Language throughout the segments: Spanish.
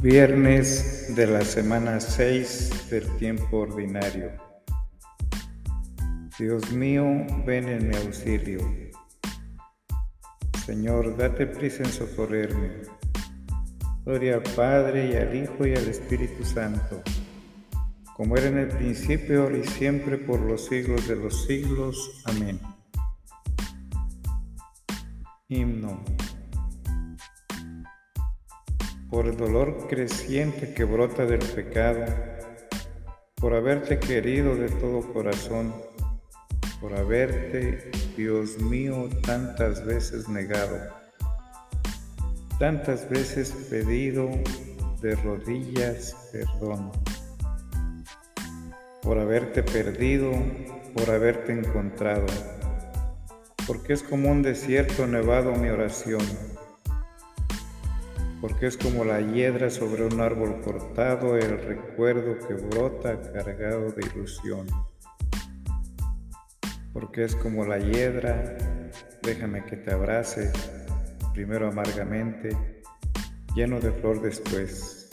Viernes de la semana 6 del tiempo ordinario. Dios mío, ven en mi auxilio. Señor, date prisa en socorrerme. Gloria al Padre y al Hijo y al Espíritu Santo, como era en el principio, ahora y siempre, por los siglos de los siglos. Amén. Himno por el dolor creciente que brota del pecado, por haberte querido de todo corazón, por haberte, Dios mío, tantas veces negado, tantas veces pedido de rodillas perdón, por haberte perdido, por haberte encontrado, porque es como un desierto nevado mi oración porque es como la hiedra sobre un árbol cortado, el recuerdo que brota cargado de ilusión. Porque es como la hiedra, déjame que te abrace, primero amargamente, lleno de flor después,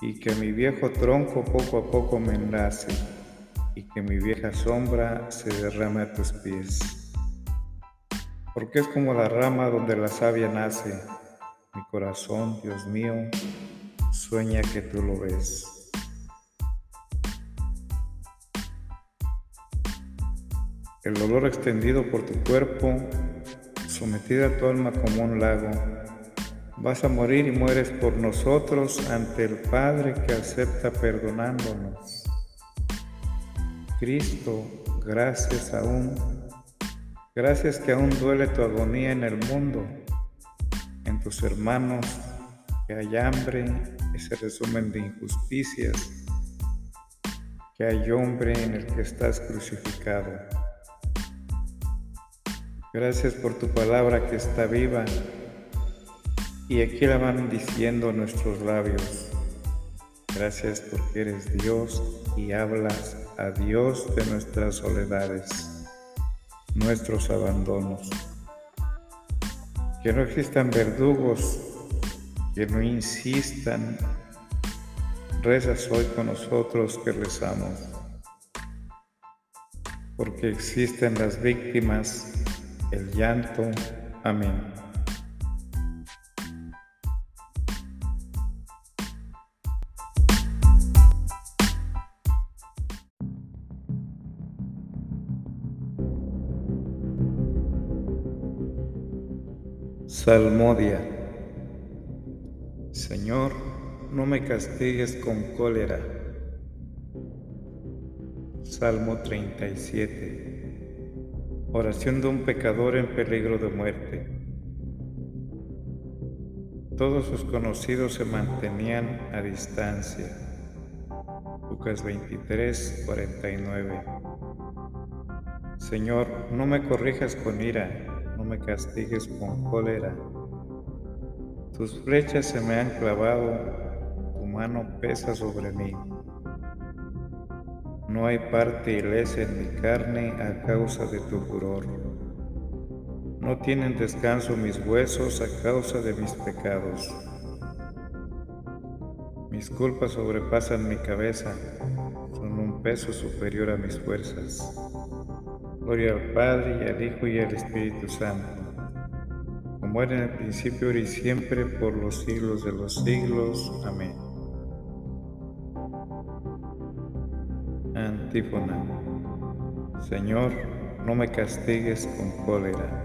y que mi viejo tronco poco a poco me enlace, y que mi vieja sombra se derrame a tus pies. Porque es como la rama donde la savia nace, mi corazón, Dios mío, sueña que tú lo ves. El dolor extendido por tu cuerpo, sometida tu alma como un lago, vas a morir y mueres por nosotros ante el Padre que acepta perdonándonos. Cristo, gracias aún, gracias que aún duele tu agonía en el mundo tus hermanos, que hay hambre, ese resumen de injusticias, que hay hombre en el que estás crucificado. Gracias por tu palabra que está viva y aquí la van diciendo nuestros labios. Gracias porque eres Dios y hablas a Dios de nuestras soledades, nuestros abandonos. Que no existan verdugos, que no insistan. Rezas hoy con nosotros que rezamos, porque existen las víctimas, el llanto. Amén. Salmodia. Señor, no me castigues con cólera. Salmo 37. Oración de un pecador en peligro de muerte. Todos sus conocidos se mantenían a distancia. Lucas 23, 49. Señor, no me corrijas con ira me castigues con cólera. Tus flechas se me han clavado, tu mano pesa sobre mí. No hay parte ilesa en mi carne a causa de tu furor. No tienen descanso mis huesos a causa de mis pecados. Mis culpas sobrepasan mi cabeza, son un peso superior a mis fuerzas. Gloria al Padre y al Hijo y al Espíritu Santo, como era en el principio, ahora y siempre, por los siglos de los siglos. Amén. Antífona. Señor, no me castigues con cólera.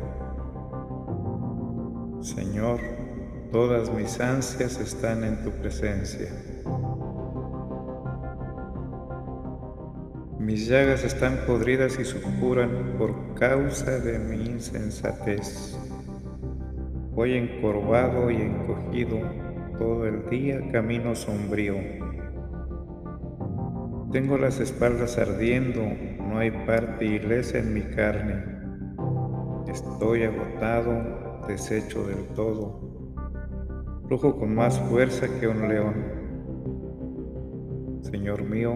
Señor, todas mis ansias están en tu presencia. Mis llagas están podridas y supuran por causa de mi insensatez. Voy encorvado y encogido todo el día camino sombrío. Tengo las espaldas ardiendo, no hay parte ilesa en mi carne. Estoy agotado, deshecho del todo. Rujo con más fuerza que un león. Señor mío,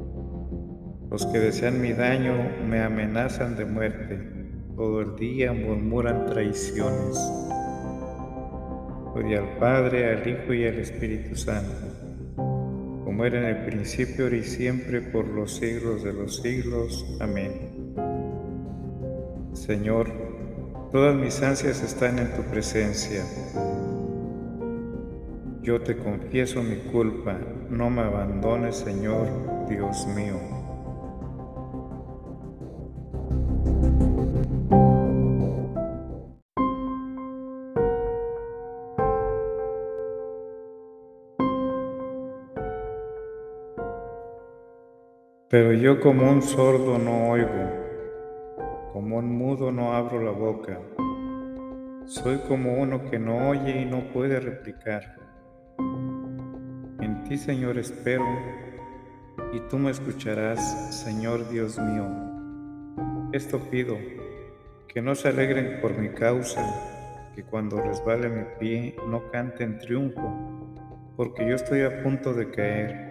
Los que desean mi daño me amenazan de muerte, todo el día murmuran traiciones. Gloria al Padre, al Hijo y al Espíritu Santo, como era en el principio, ahora y siempre, por los siglos de los siglos. Amén. Señor, todas mis ansias están en tu presencia. Yo te confieso mi culpa, no me abandones, Señor, Dios mío. Pero yo como un sordo no oigo, como un mudo no abro la boca. Soy como uno que no oye y no puede replicar. En ti, Señor, espero, y tú me escucharás, Señor Dios mío. Esto pido, que no se alegren por mi causa, que cuando resbale mi pie no cante en triunfo, porque yo estoy a punto de caer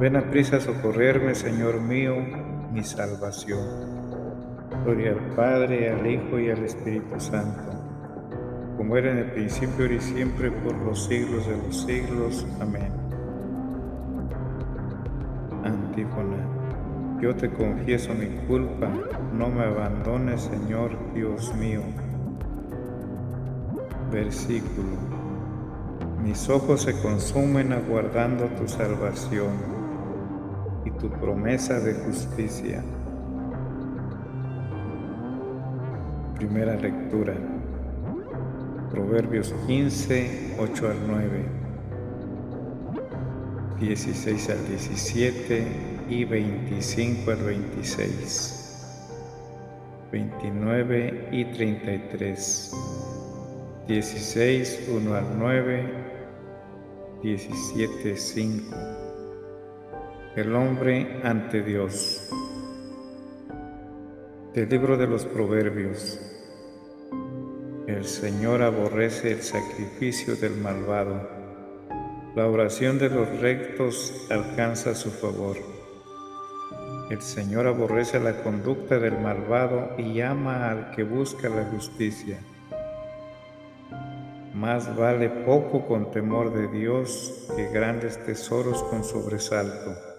Ven a prisa a socorrerme, Señor mío, mi salvación. Gloria al Padre, al Hijo y al Espíritu Santo, como era en el principio, y siempre, por los siglos de los siglos. Amén. Antífona. Yo te confieso mi culpa, no me abandones, Señor Dios mío. Versículo. Mis ojos se consumen aguardando tu salvación tu promesa de justicia. Primera lectura. Proverbios 15, 8 al 9, 16 al 17 y 25 al 26, 29 y 33, 16, 1 al 9, 17, 5 el hombre ante Dios. Del libro de los Proverbios. El Señor aborrece el sacrificio del malvado. La oración de los rectos alcanza su favor. El Señor aborrece la conducta del malvado y ama al que busca la justicia. Más vale poco con temor de Dios que grandes tesoros con sobresalto.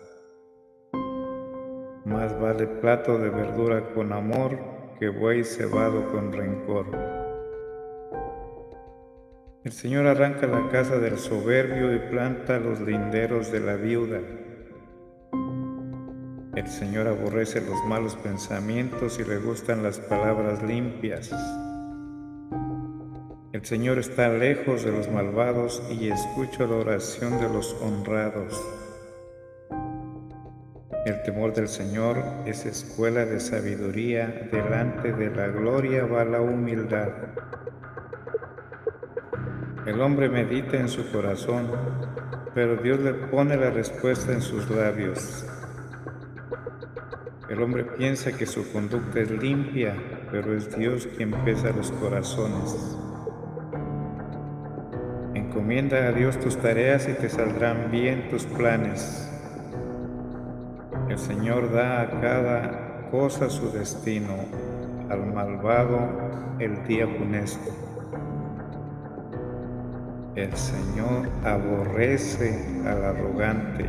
Más vale plato de verdura con amor que buey cebado con rencor. El Señor arranca la casa del soberbio y planta los linderos de la viuda. El Señor aborrece los malos pensamientos y le gustan las palabras limpias. El Señor está lejos de los malvados y escucha la oración de los honrados. El temor del Señor es escuela de sabiduría, delante de la gloria va la humildad. El hombre medita en su corazón, pero Dios le pone la respuesta en sus labios. El hombre piensa que su conducta es limpia, pero es Dios quien pesa los corazones. Encomienda a Dios tus tareas y te saldrán bien tus planes. El Señor da a cada cosa su destino, al malvado el día funesto. El Señor aborrece al arrogante,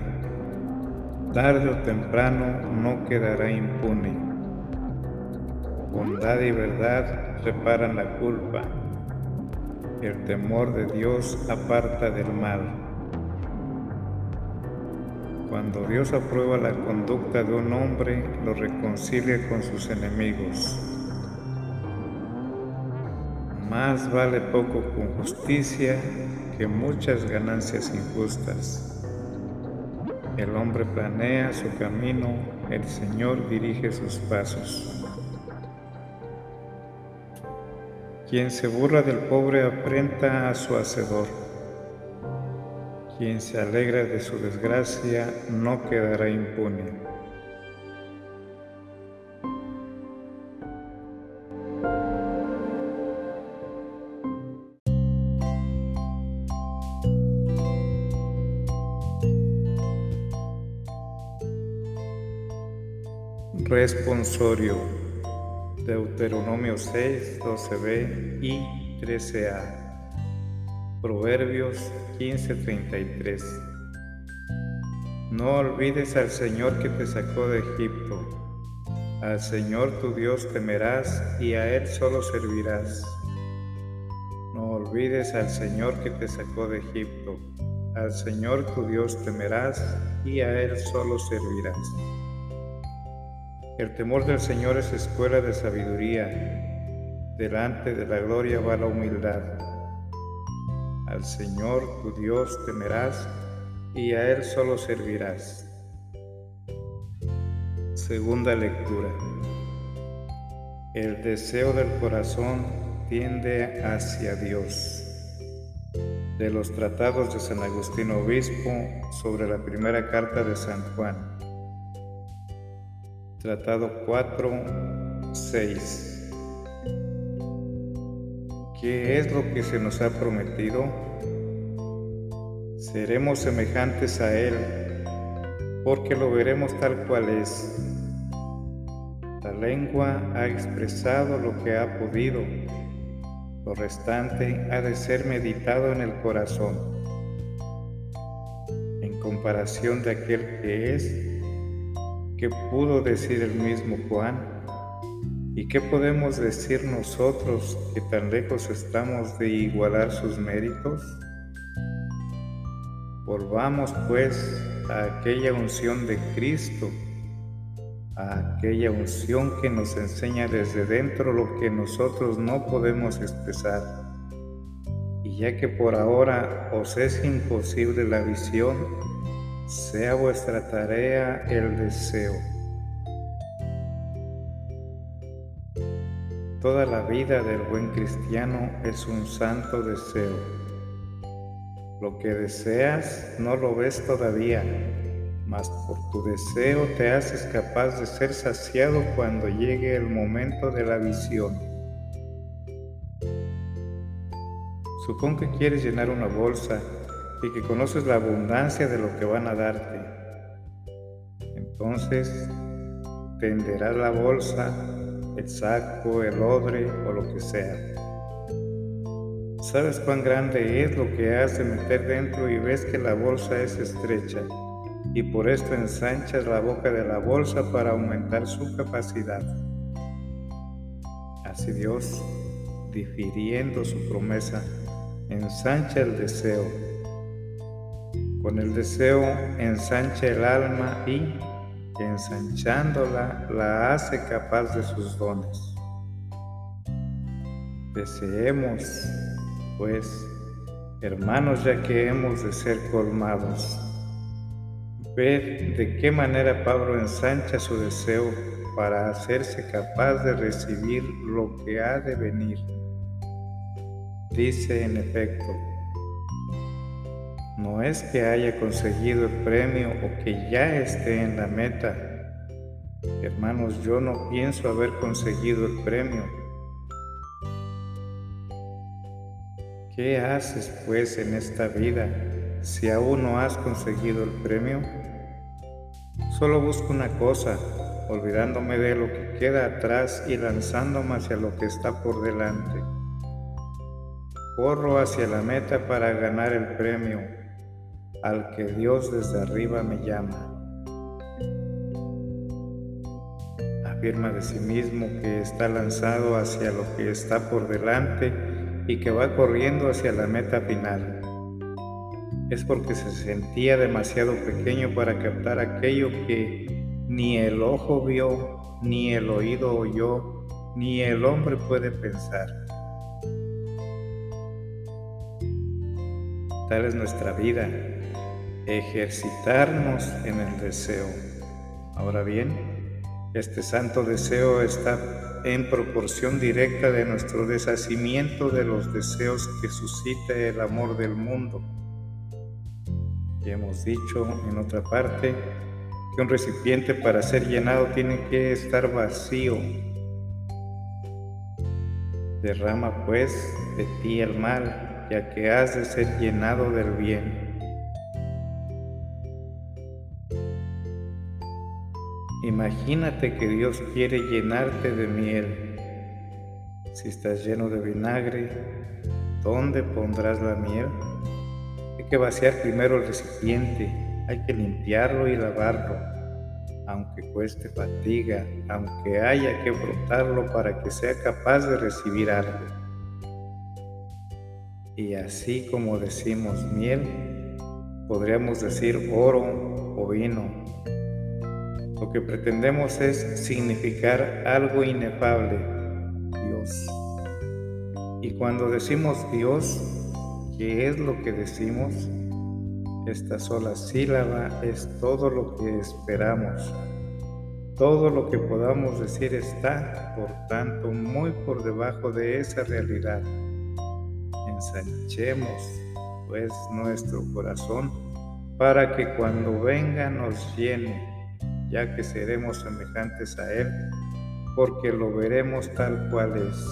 tarde o temprano no quedará impune. Bondad y verdad reparan la culpa, el temor de Dios aparta del mal. Cuando Dios aprueba la conducta de un hombre, lo reconcilia con sus enemigos. Más vale poco con justicia que muchas ganancias injustas. El hombre planea su camino, el Señor dirige sus pasos. Quien se burla del pobre aprenta a su hacedor. Quien se alegra de su desgracia no quedará impune. Responsorio. Deuteronomio 6, 12b y 13a. Proverbios 15:33. No olvides al Señor que te sacó de Egipto. Al Señor tu Dios temerás y a Él solo servirás. No olvides al Señor que te sacó de Egipto. Al Señor tu Dios temerás y a Él solo servirás. El temor del Señor es escuela de sabiduría. Delante de la gloria va la humildad. Al Señor tu Dios temerás y a Él solo servirás. Segunda lectura. El deseo del corazón tiende hacia Dios. De los tratados de San Agustín Obispo sobre la primera carta de San Juan. Tratado 4, 6. ¿Qué es lo que se nos ha prometido? Seremos semejantes a Él, porque lo veremos tal cual es. La lengua ha expresado lo que ha podido, lo restante ha de ser meditado en el corazón. En comparación de aquel que es, ¿Qué pudo decir el mismo Juan? ¿Y qué podemos decir nosotros que tan lejos estamos de igualar sus méritos? Volvamos pues a aquella unción de Cristo, a aquella unción que nos enseña desde dentro lo que nosotros no podemos expresar. Y ya que por ahora os es imposible la visión, sea vuestra tarea el deseo. Toda la vida del buen cristiano es un santo deseo. Lo que deseas no lo ves todavía, mas por tu deseo te haces capaz de ser saciado cuando llegue el momento de la visión. Supón que quieres llenar una bolsa y que conoces la abundancia de lo que van a darte. Entonces tenderás la bolsa, el saco, el odre o lo que sea. Sabes cuán grande es lo que has de meter dentro y ves que la bolsa es estrecha y por esto ensanchas la boca de la bolsa para aumentar su capacidad. Así Dios, difiriendo su promesa, ensancha el deseo con el deseo ensancha el alma y, ensanchándola, la hace capaz de sus dones. Deseemos, pues, hermanos, ya que hemos de ser colmados. Ved de qué manera Pablo ensancha su deseo para hacerse capaz de recibir lo que ha de venir. Dice en efecto, no es que haya conseguido el premio o que ya esté en la meta. Hermanos, yo no pienso haber conseguido el premio. ¿Qué haces pues en esta vida si aún no has conseguido el premio? Solo busco una cosa, olvidándome de lo que queda atrás y lanzándome hacia lo que está por delante. Corro hacia la meta para ganar el premio al que Dios desde arriba me llama. Afirma de sí mismo que está lanzado hacia lo que está por delante y que va corriendo hacia la meta final. es porque se sentía demasiado pequeño para captar aquello que ni el ojo vio, ni el oído oyó, ni el hombre puede pensar. Tal es nuestra vida, ejercitarnos en el deseo. Ahora bien, este santo deseo está en proporción directa de nuestro deshacimiento de los deseos que suscita el amor del mundo. Ya hemos dicho en otra parte que un recipiente para ser llenado tiene que estar vacío. Derrama pues de ti el mal, ya que has de ser llenado del bien. Imagínate que Dios quiere llenarte de miel. Si estás lleno de vinagre, ¿dónde pondrás la miel? Hay que vaciar primero el recipiente, hay que limpiarlo y lavarlo, aunque cueste fatiga, aunque haya que brotarlo para que sea capaz de recibir algo. Y así como decimos miel, podríamos decir oro o vino lo que pretendemos es significar algo inefable, Dios. Y cuando decimos Dios, ¿qué es lo que decimos? Esta sola sílaba es todo lo que esperamos. Todo lo que podamos decir está, por tanto, muy por debajo de esa realidad. Ensanchemos, pues, nuestro corazón para que cuando venga nos llene ya que seremos semejantes a Él, porque lo veremos tal cual es.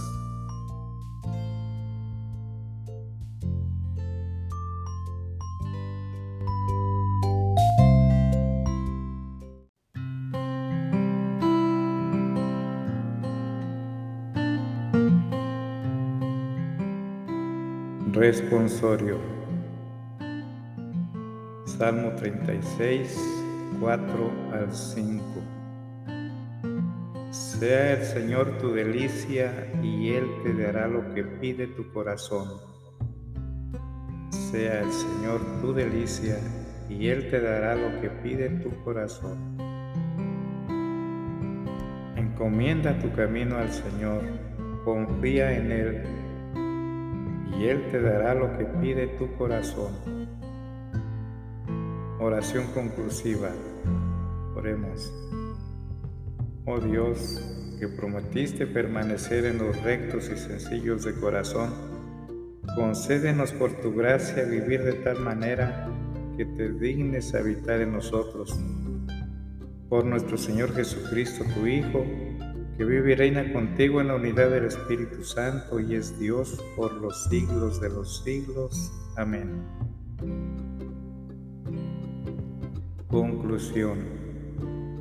Responsorio. Salmo 36 4 al 5. Sea el Señor tu delicia y Él te dará lo que pide tu corazón. Sea el Señor tu delicia y Él te dará lo que pide tu corazón. Encomienda tu camino al Señor, confía en Él y Él te dará lo que pide tu corazón. Oración conclusiva. Oremos. Oh Dios, que prometiste permanecer en los rectos y sencillos de corazón, concédenos por tu gracia vivir de tal manera que te dignes habitar en nosotros. Por nuestro Señor Jesucristo, tu Hijo, que vive y reina contigo en la unidad del Espíritu Santo y es Dios por los siglos de los siglos. Amén. Conclusión.